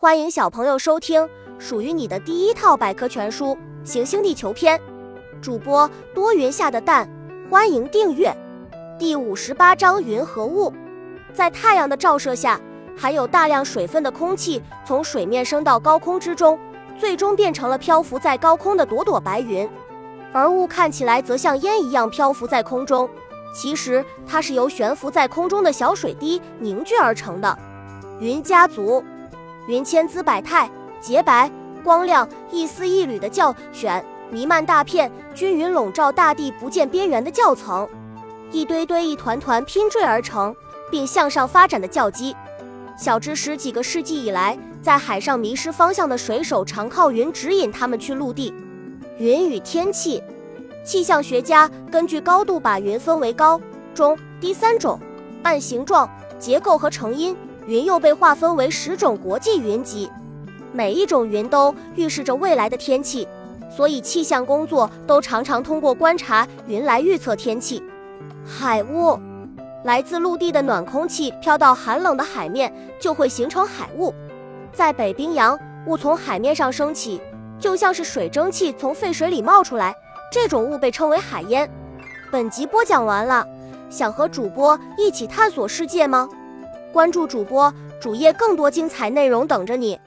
欢迎小朋友收听属于你的第一套百科全书《行星地球篇》，主播多云下的蛋，欢迎订阅。第五十八章云和雾。在太阳的照射下，含有大量水分的空气从水面升到高空之中，最终变成了漂浮在高空的朵朵白云。而雾看起来则像烟一样漂浮在空中，其实它是由悬浮在空中的小水滴凝聚而成的。云家族。云千姿百态，洁白光亮，一丝一缕的较选，弥漫大片，均匀笼罩大地不见边缘的较层，一堆堆一团团拼缀而成，并向上发展的较基。小知识：几个世纪以来，在海上迷失方向的水手常靠云指引他们去陆地。云与天气，气象学家根据高度把云分为高、中、低三种，按形状、结构和成因。云又被划分为十种国际云集，每一种云都预示着未来的天气，所以气象工作都常常通过观察云来预测天气。海雾，来自陆地的暖空气飘到寒冷的海面，就会形成海雾。在北冰洋，雾从海面上升起，就像是水蒸气从沸水里冒出来，这种雾被称为海烟。本集播讲完了，想和主播一起探索世界吗？关注主播主页，更多精彩内容等着你。